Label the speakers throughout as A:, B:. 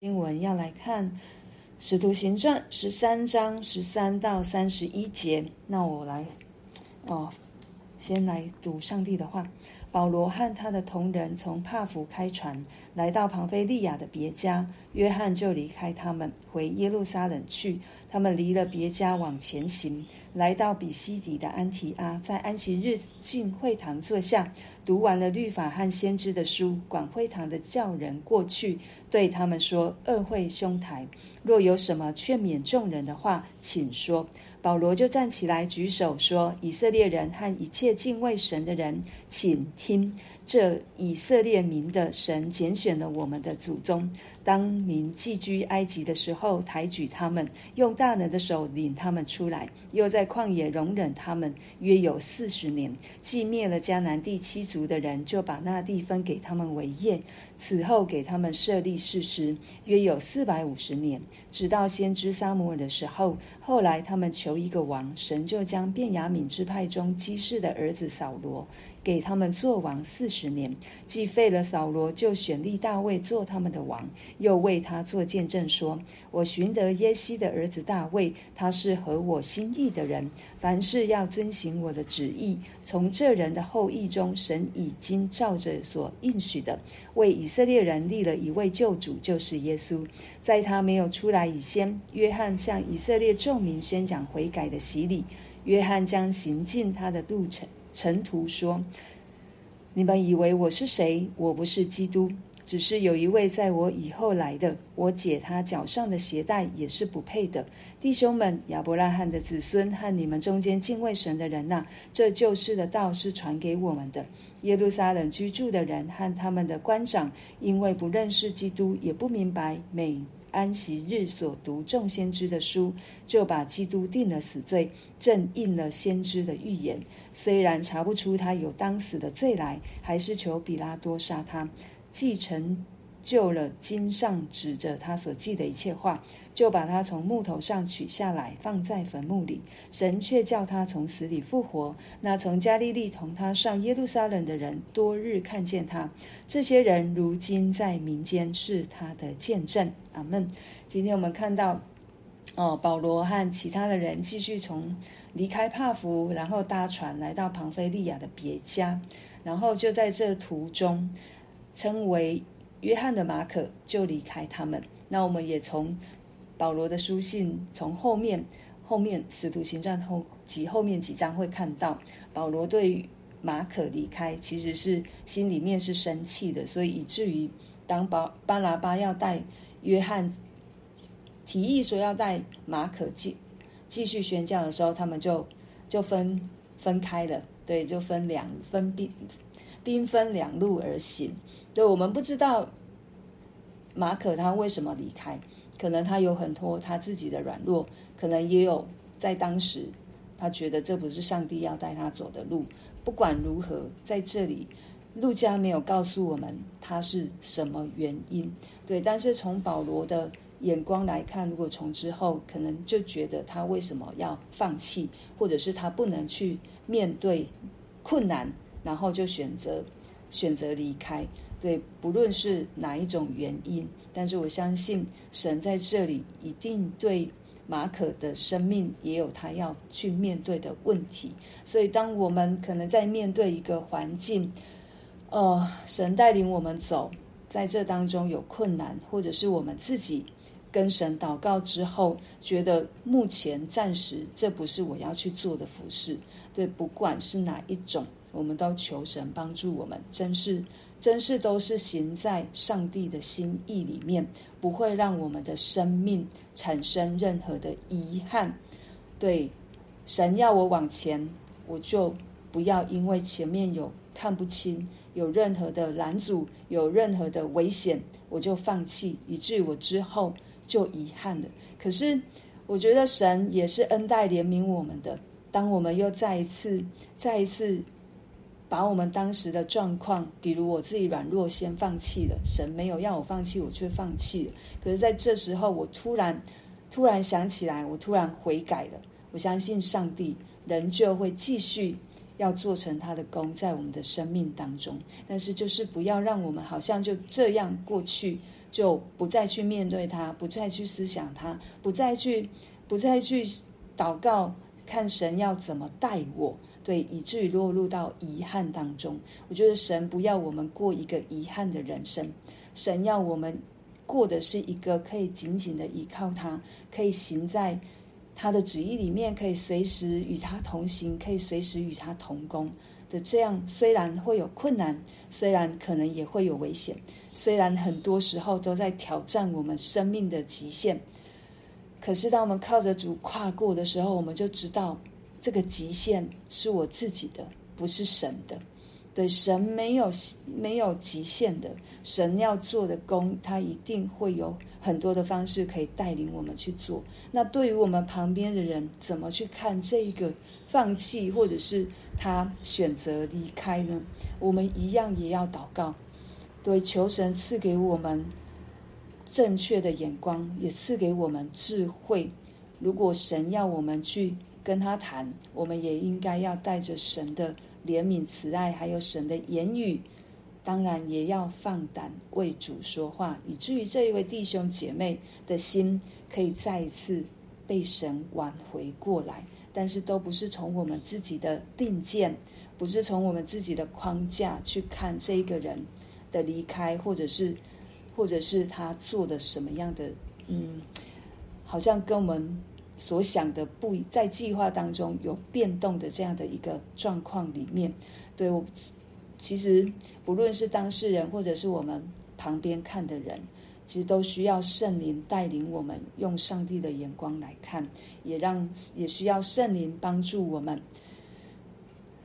A: 经文要来看《使徒行传》十三章十三到三十一节。那我来，哦，先来读上帝的话。保罗和他的同人从帕福开船，来到庞菲利亚的别家，约翰就离开他们，回耶路撒冷去。他们离了别家往前行，来到比西底的安提阿，在安息日进会堂坐下，读完了律法和先知的书，广会堂的叫人过去，对他们说：“二会兄台，若有什么劝勉众人的话，请说。”保罗就站起来举手说：“以色列人和一切敬畏神的人，请听。”这以色列民的神拣选了我们的祖宗，当民寄居埃及的时候，抬举他们，用大能的手领他们出来，又在旷野容忍他们约有四十年。既灭了迦南地七族的人，就把那地分给他们为业。此后给他们设立士师，约有四百五十年，直到先知撒母耳的时候。后来他们求一个王，神就将便雅悯支派中基士的儿子扫罗。给他们做王四十年，既废了扫罗，就选立大卫做他们的王，又为他做见证说：“我寻得耶西的儿子大卫，他是合我心意的人，凡事要遵行我的旨意。从这人的后裔中，神已经照着所应许的，为以色列人立了一位救主，就是耶稣。在他没有出来以先，约翰向以色列众民宣讲悔改的洗礼。约翰将行进他的路程。”尘土说：“你们以为我是谁？我不是基督，只是有一位在我以后来的。我解他脚上的鞋带也是不配的。弟兄们，亚伯拉罕的子孙和你们中间敬畏神的人呐，这救世的道是传给我们的。耶路撒冷居住的人和他们的官长，因为不认识基督，也不明白美。”安息日所读众先知的书，就把基督定了死罪，正应了先知的预言。虽然查不出他有当死的罪来，还是求比拉多杀他，既成就了经上指着他所记的一切话。就把他从木头上取下来，放在坟墓里。神却叫他从死里复活。那从加利利同他上耶路撒冷的人，多日看见他。这些人如今在民间是他的见证。阿门。今天我们看到，哦，保罗和其他的人继续从离开帕福，然后搭船来到庞菲利亚的别家，然后就在这途中，称为约翰的马可就离开他们。那我们也从。保罗的书信从后面后面使徒行传后及后面几章会看到，保罗对马可离开其实是心里面是生气的，所以以至于当巴巴拿巴要带约翰提议说要带马可继继续宣教的时候，他们就就分分开了，对，就分两分兵兵分两路而行。对，我们不知道马可他为什么离开。可能他有很多他自己的软弱，可能也有在当时，他觉得这不是上帝要带他走的路。不管如何，在这里，路加没有告诉我们他是什么原因。对，但是从保罗的眼光来看，如果从之后，可能就觉得他为什么要放弃，或者是他不能去面对困难，然后就选择选择离开。对，不论是哪一种原因，但是我相信神在这里一定对马可的生命也有他要去面对的问题。所以，当我们可能在面对一个环境，呃，神带领我们走，在这当中有困难，或者是我们自己跟神祷告之后，觉得目前暂时这不是我要去做的服事。对，不管是哪一种，我们都求神帮助我们，真是。真是都是行在上帝的心意里面，不会让我们的生命产生任何的遗憾。对，神要我往前，我就不要因为前面有看不清，有任何的拦阻，有任何的危险，我就放弃，以至于我之后就遗憾了。可是我觉得神也是恩待怜悯我们的，当我们又再一次、再一次。把我们当时的状况，比如我自己软弱，先放弃了。神没有要我放弃，我却放弃了。可是在这时候，我突然突然想起来，我突然悔改了。我相信上帝仍旧会继续要做成他的工，在我们的生命当中。但是就是不要让我们好像就这样过去，就不再去面对它，不再去思想它，不再去不再去祷告，看神要怎么待我，对，以至于落入到遗憾当中。我觉得神不要我们过一个遗憾的人生，神要我们过的是一个可以紧紧的依靠他，可以行在他的旨意里面，可以随时与他同行，可以随时与他同工。的这样，虽然会有困难，虽然可能也会有危险，虽然很多时候都在挑战我们生命的极限，可是当我们靠着主跨过的时候，我们就知道这个极限是我自己的，不是神的。对，神没有没有极限的，神要做的工，他一定会有很多的方式可以带领我们去做。那对于我们旁边的人，怎么去看这一个放弃，或者是他选择离开呢？我们一样也要祷告，对，求神赐给我们正确的眼光，也赐给我们智慧。如果神要我们去跟他谈，我们也应该要带着神的。怜悯、慈爱，还有神的言语，当然也要放胆为主说话，以至于这一位弟兄姐妹的心可以再一次被神挽回过来。但是都不是从我们自己的定见，不是从我们自己的框架去看这一个人的离开，或者是，或者是他做的什么样的，嗯，好像跟我们。所想的不在计划当中有变动的这样的一个状况里面，对我其实不论是当事人或者是我们旁边看的人，其实都需要圣灵带领我们用上帝的眼光来看，也让也需要圣灵帮助我们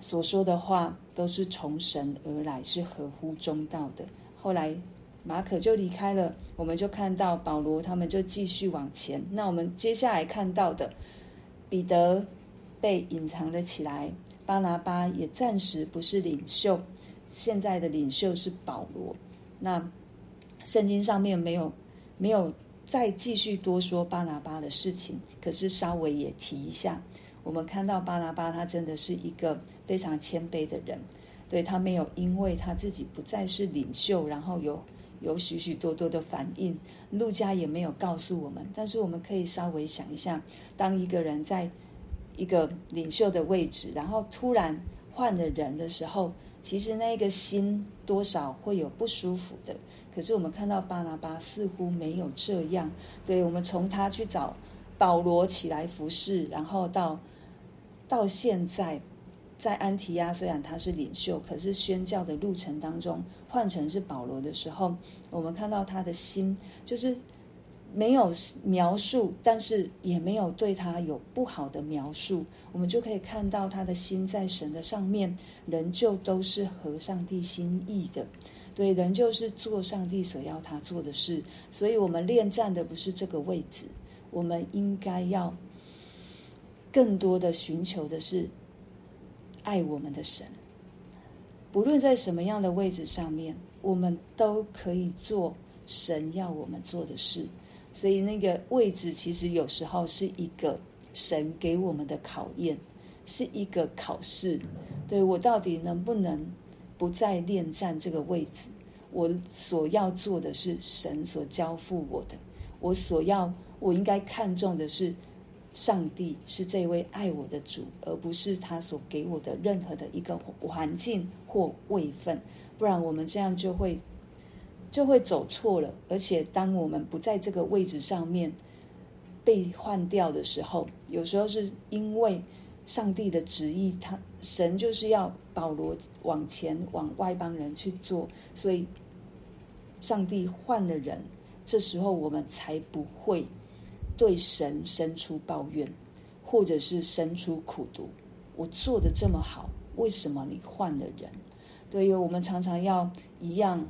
A: 所说的话都是从神而来，是合乎中道的。后来。马可就离开了，我们就看到保罗他们就继续往前。那我们接下来看到的，彼得被隐藏了起来，巴拿巴也暂时不是领袖，现在的领袖是保罗。那圣经上面没有没有再继续多说巴拿巴的事情，可是稍微也提一下。我们看到巴拿巴他真的是一个非常谦卑的人，对，他没有因为他自己不再是领袖，然后有。有许许多多的反应，陆家也没有告诉我们，但是我们可以稍微想一下，当一个人在一个领袖的位置，然后突然换了人的时候，其实那个心多少会有不舒服的。可是我们看到巴拿巴似乎没有这样，对，我们从他去找保罗起来服侍，然后到到现在。在安提亚，虽然他是领袖，可是宣教的路程当中，换成是保罗的时候，我们看到他的心就是没有描述，但是也没有对他有不好的描述，我们就可以看到他的心在神的上面，仍旧都是合上帝心意的，对，仍旧是做上帝所要他做的事。所以，我们恋战的不是这个位置，我们应该要更多的寻求的是。爱我们的神，不论在什么样的位置上面，我们都可以做神要我们做的事。所以那个位置其实有时候是一个神给我们的考验，是一个考试。对，我到底能不能不再恋战这个位置？我所要做的是神所交付我的，我所要我应该看重的是。上帝是这位爱我的主，而不是他所给我的任何的一个环境或位分，不然我们这样就会就会走错了。而且，当我们不在这个位置上面被换掉的时候，有时候是因为上帝的旨意，他神就是要保罗往前往外邦人去做，所以上帝换了人，这时候我们才不会。对神生出抱怨，或者是生出苦毒。我做的这么好，为什么你换了人？对于我们常常要一样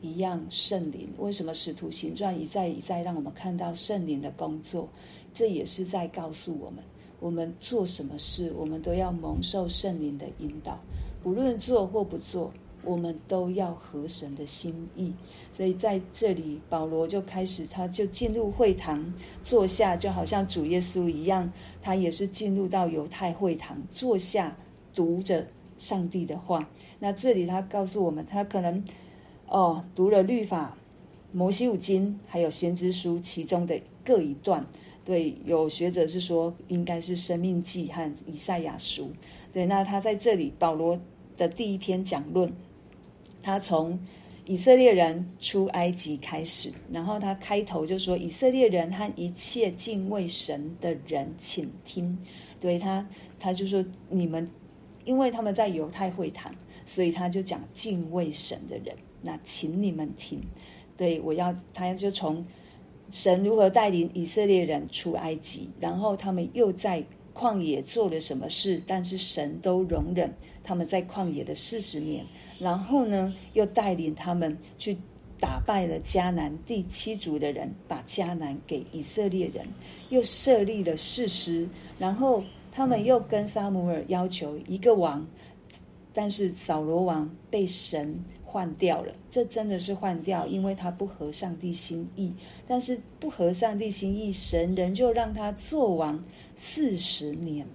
A: 一样圣灵。为什么使徒行传一再一再让我们看到圣灵的工作？这也是在告诉我们，我们做什么事，我们都要蒙受圣灵的引导，不论做或不做。我们都要合神的心意，所以在这里，保罗就开始，他就进入会堂坐下，就好像主耶稣一样，他也是进入到犹太会堂坐下，读着上帝的话。那这里他告诉我们，他可能哦读了律法，摩西五经还有先知书其中的各一段。对，有学者是说应该是生命记和以赛亚书。对，那他在这里保罗的第一篇讲论，他从以色列人出埃及开始，然后他开头就说：“以色列人和一切敬畏神的人，请听。”对他，他就说：“你们，因为他们在犹太会堂，所以他就讲敬畏神的人。那请你们听。对，我要，他就从。”神如何带领以色列人出埃及，然后他们又在旷野做了什么事？但是神都容忍他们在旷野的四十年，然后呢，又带领他们去打败了迦南第七族的人，把迦南给以色列人，又设立了事实，然后他们又跟撒母耳要求一个王，但是扫罗王被神。换掉了，这真的是换掉，因为他不合上帝心意。但是不合上帝心意，神仍旧让他做王四十年。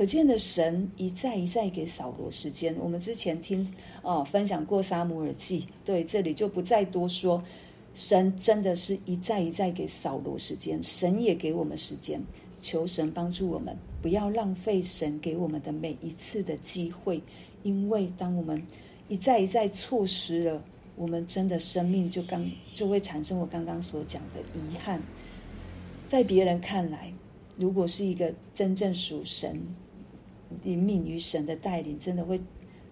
A: 可见的神一再一再给扫罗时间。我们之前听哦分享过撒母耳记，对，这里就不再多说。神真的是一再一再给扫罗时间，神也给我们时间，求神帮助我们，不要浪费神给我们的每一次的机会，因为当我们。一再一再错失了，我们真的生命就刚就会产生我刚刚所讲的遗憾。在别人看来，如果是一个真正属神、灵敏于神的带领，真的会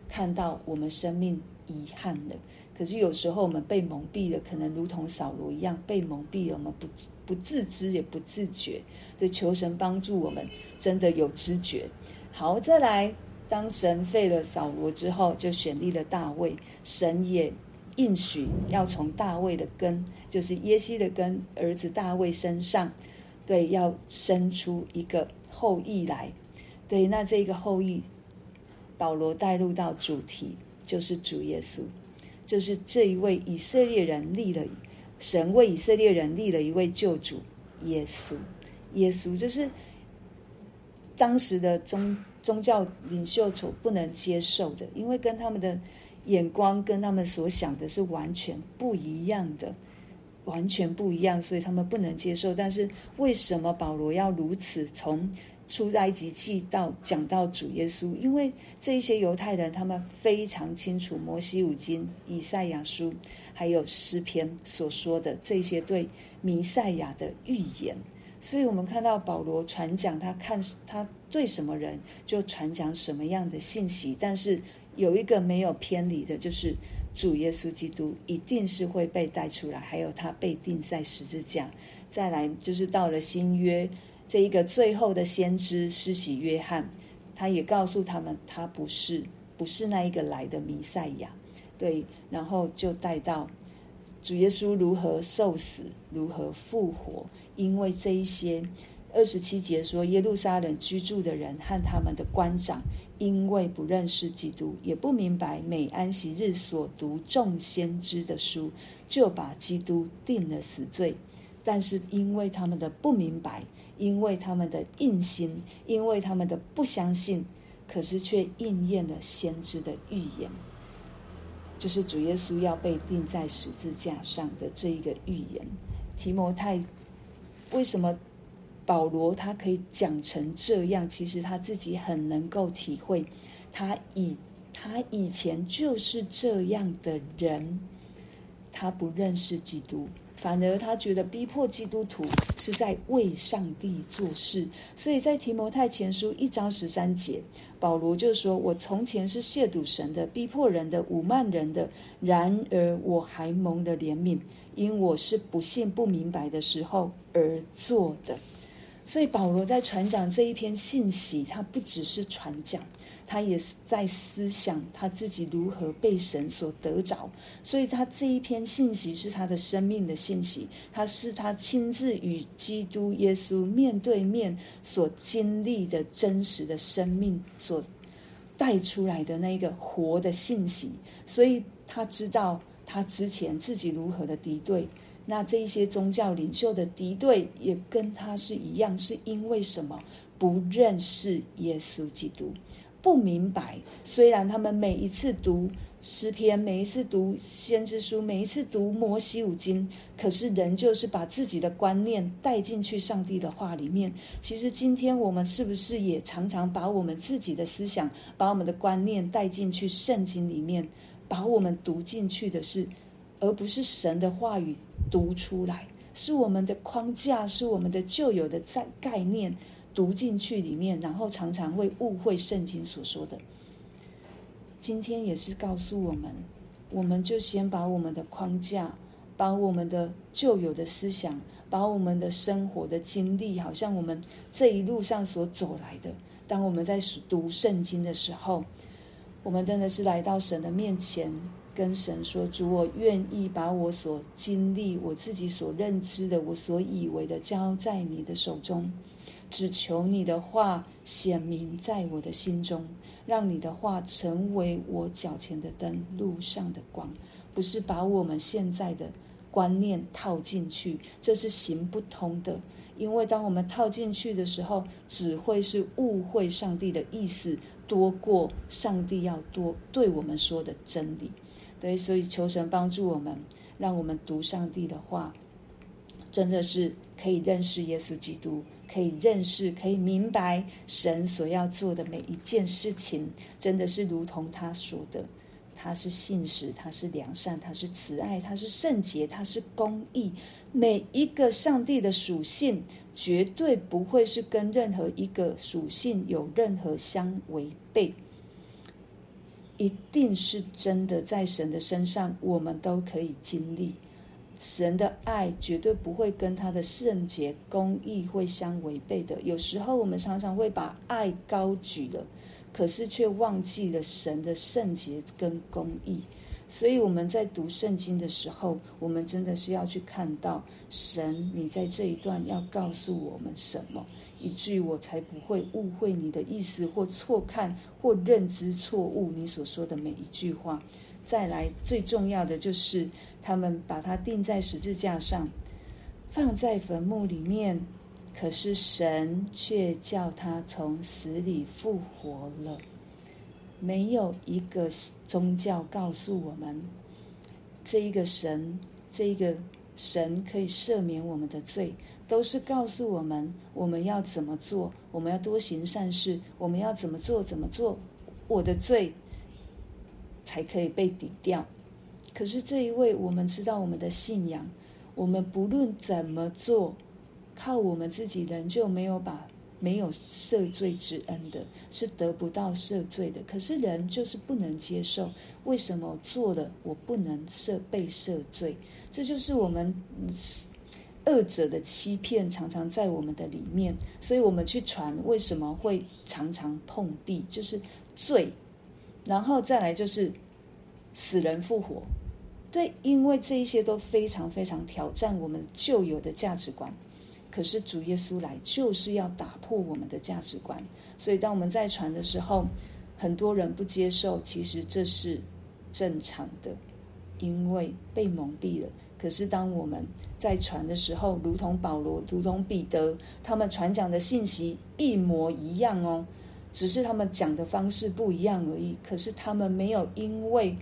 A: 看到我们生命遗憾的。可是有时候我们被蒙蔽了，可能如同扫罗一样被蒙蔽了，我们不不自知也不自觉。对，求神帮助我们，真的有知觉。好，再来。当神废了扫罗之后，就选立了大卫。神也应许要从大卫的根，就是耶西的根，儿子大卫身上，对，要生出一个后裔来。对，那这个后裔，保罗带入到主题，就是主耶稣，就是这一位以色列人立了，神为以色列人立了一位救主耶稣。耶稣就是当时的宗。宗教领袖所不能接受的，因为跟他们的眼光跟他们所想的是完全不一样的，完全不一样，所以他们不能接受。但是为什么保罗要如此从出埃及记到讲到主耶稣？因为这一些犹太人他们非常清楚摩西五经、以赛亚书还有诗篇所说的这些对弥赛亚的预言。所以，我们看到保罗传讲，他看他对什么人就传讲什么样的信息。但是有一个没有偏离的，就是主耶稣基督一定是会被带出来，还有他被钉在十字架。再来就是到了新约，这一个最后的先知施洗约翰，他也告诉他们，他不是不是那一个来的弥赛亚。对，然后就带到。主耶稣如何受死，如何复活？因为这一些二十七节说，耶路撒冷居住的人和他们的官长，因为不认识基督，也不明白每安息日所读众先知的书，就把基督定了死罪。但是因为他们的不明白，因为他们的硬心，因为他们的不相信，可是却应验了先知的预言。就是主耶稣要被钉在十字架上的这一个预言，提摩太为什么保罗他可以讲成这样？其实他自己很能够体会，他以他以前就是这样的人，他不认识基督。反而他觉得逼迫基督徒是在为上帝做事，所以在提摩太前书一章十三节，保罗就说：“我从前是亵渎神的、逼迫人的、侮慢人的，然而我还蒙了怜悯，因我是不信不明白的时候而做的。”所以保罗在传讲这一篇信息，他不只是传讲。他也是在思想他自己如何被神所得着，所以他这一篇信息是他的生命的信息，他是他亲自与基督耶稣面对面所经历的真实的生命所带出来的那个活的信息，所以他知道他之前自己如何的敌对，那这一些宗教领袖的敌对也跟他是一样，是因为什么？不认识耶稣基督。不明白，虽然他们每一次读诗篇，每一次读先知书，每一次读摩西五经，可是人就是把自己的观念带进去上帝的话里面。其实今天我们是不是也常常把我们自己的思想、把我们的观念带进去圣经里面，把我们读进去的是，而不是神的话语读出来，是我们的框架，是我们的旧有的在概念读进去里面，然后常常会误会圣经所说的。今天也是告诉我们，我们就先把我们的框架，把我们的旧有的思想，把我们的生活的经历，好像我们这一路上所走来的。当我们在读圣经的时候，我们真的是来到神的面前，跟神说：“主，我愿意把我所经历、我自己所认知的、我所以为的，交在你的手中，只求你的话显明在我的心中。”让你的话成为我脚前的灯，路上的光，不是把我们现在的观念套进去，这是行不通的。因为当我们套进去的时候，只会是误会上帝的意思，多过上帝要多对我们说的真理。对，所以求神帮助我们，让我们读上帝的话，真的是可以认识耶稣基督。可以认识，可以明白神所要做的每一件事情，真的是如同他说的，他是信实，他是良善，他是慈爱，他是圣洁，他是公义。每一个上帝的属性，绝对不会是跟任何一个属性有任何相违背，一定是真的，在神的身上，我们都可以经历。神的爱绝对不会跟他的圣洁、公义会相违背的。有时候我们常常会把爱高举了，可是却忘记了神的圣洁跟公义。所以我们在读圣经的时候，我们真的是要去看到神，你在这一段要告诉我们什么，以至于我才不会误会你的意思，或错看，或认知错误你所说的每一句话。再来，最重要的就是。他们把他钉在十字架上，放在坟墓里面，可是神却叫他从死里复活了。没有一个宗教告诉我们，这一个神，这一个神可以赦免我们的罪，都是告诉我们我们要怎么做，我们要多行善事，我们要怎么做怎么做，我的罪才可以被抵掉。可是这一位，我们知道我们的信仰，我们不论怎么做，靠我们自己人就没有把没有赦罪之恩的，是得不到赦罪的。可是人就是不能接受，为什么做了我不能赦被赦罪？这就是我们恶者的欺骗，常常在我们的里面。所以我们去传，为什么会常常碰壁？就是罪，然后再来就是死人复活。对，因为这一些都非常非常挑战我们旧有的价值观。可是主耶稣来就是要打破我们的价值观，所以当我们在传的时候，很多人不接受，其实这是正常的，因为被蒙蔽了。可是当我们在传的时候，如同保罗、如同彼得，他们传讲的信息一模一样哦，只是他们讲的方式不一样而已。可是他们没有因为。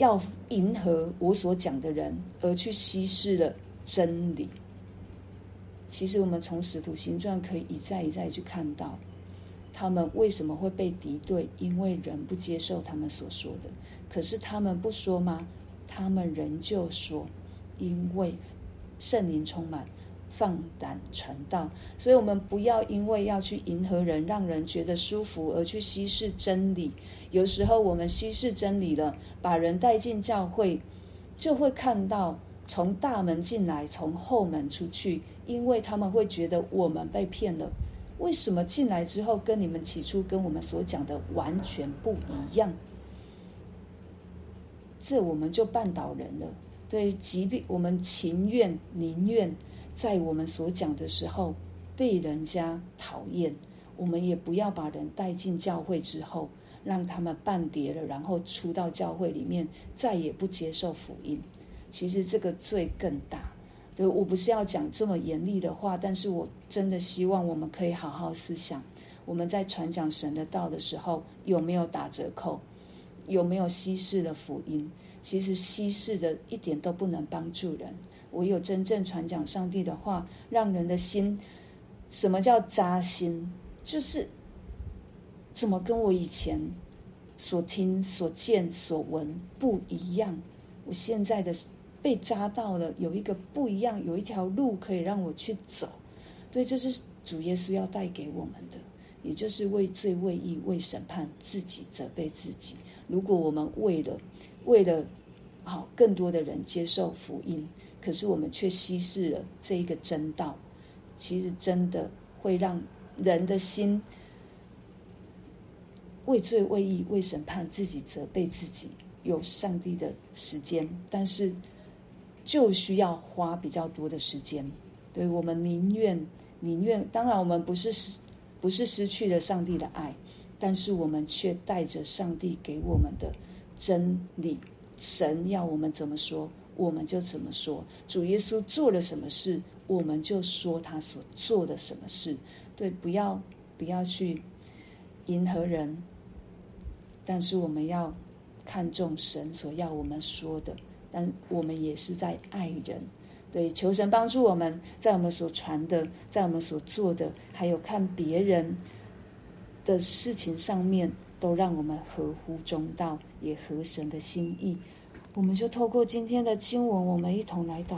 A: 要迎合我所讲的人，而去稀释了真理。其实，我们从使徒行传可以一再一再去看到，他们为什么会被敌对？因为人不接受他们所说的。可是他们不说吗？他们仍旧说，因为圣灵充满。放胆传道，所以我们不要因为要去迎合人，让人觉得舒服而去稀释真理。有时候我们稀释真理了，把人带进教会，就会看到从大门进来，从后门出去，因为他们会觉得我们被骗了。为什么进来之后跟你们起初跟我们所讲的完全不一样？这我们就绊倒人了。对，即便我们情愿宁愿。在我们所讲的时候被人家讨厌，我们也不要把人带进教会之后，让他们半跌了，然后出到教会里面再也不接受福音。其实这个罪更大。对，我不是要讲这么严厉的话，但是我真的希望我们可以好好思想，我们在传讲神的道的时候有没有打折扣？有没有稀释了福音？其实稀释的一点都不能帮助人。唯有真正传讲上帝的话，让人的心，什么叫扎心？就是怎么跟我以前所听、所见、所闻不一样？我现在的被扎到了，有一个不一样，有一条路可以让我去走。对，这是主耶稣要带给我们的，也就是为罪、为义、为审判，自己责备自己。如果我们为了为了好更多的人接受福音，可是我们却稀释了这一个真道，其实真的会让人的心为罪、为义、为审判，自己责备自己，有上帝的时间，但是就需要花比较多的时间。对，我们宁愿宁愿，当然我们不是不是失去了上帝的爱，但是我们却带着上帝给我们的真理，神要我们怎么说。我们就怎么说，主耶稣做了什么事，我们就说他所做的什么事。对，不要不要去迎合人，但是我们要看重神所要我们说的，但我们也是在爱人。对，求神帮助我们在我们所传的，在我们所做的，还有看别人的事情上面，都让我们合乎中道，也合神的心意。我们就透过今天的经文，我们一同来祷。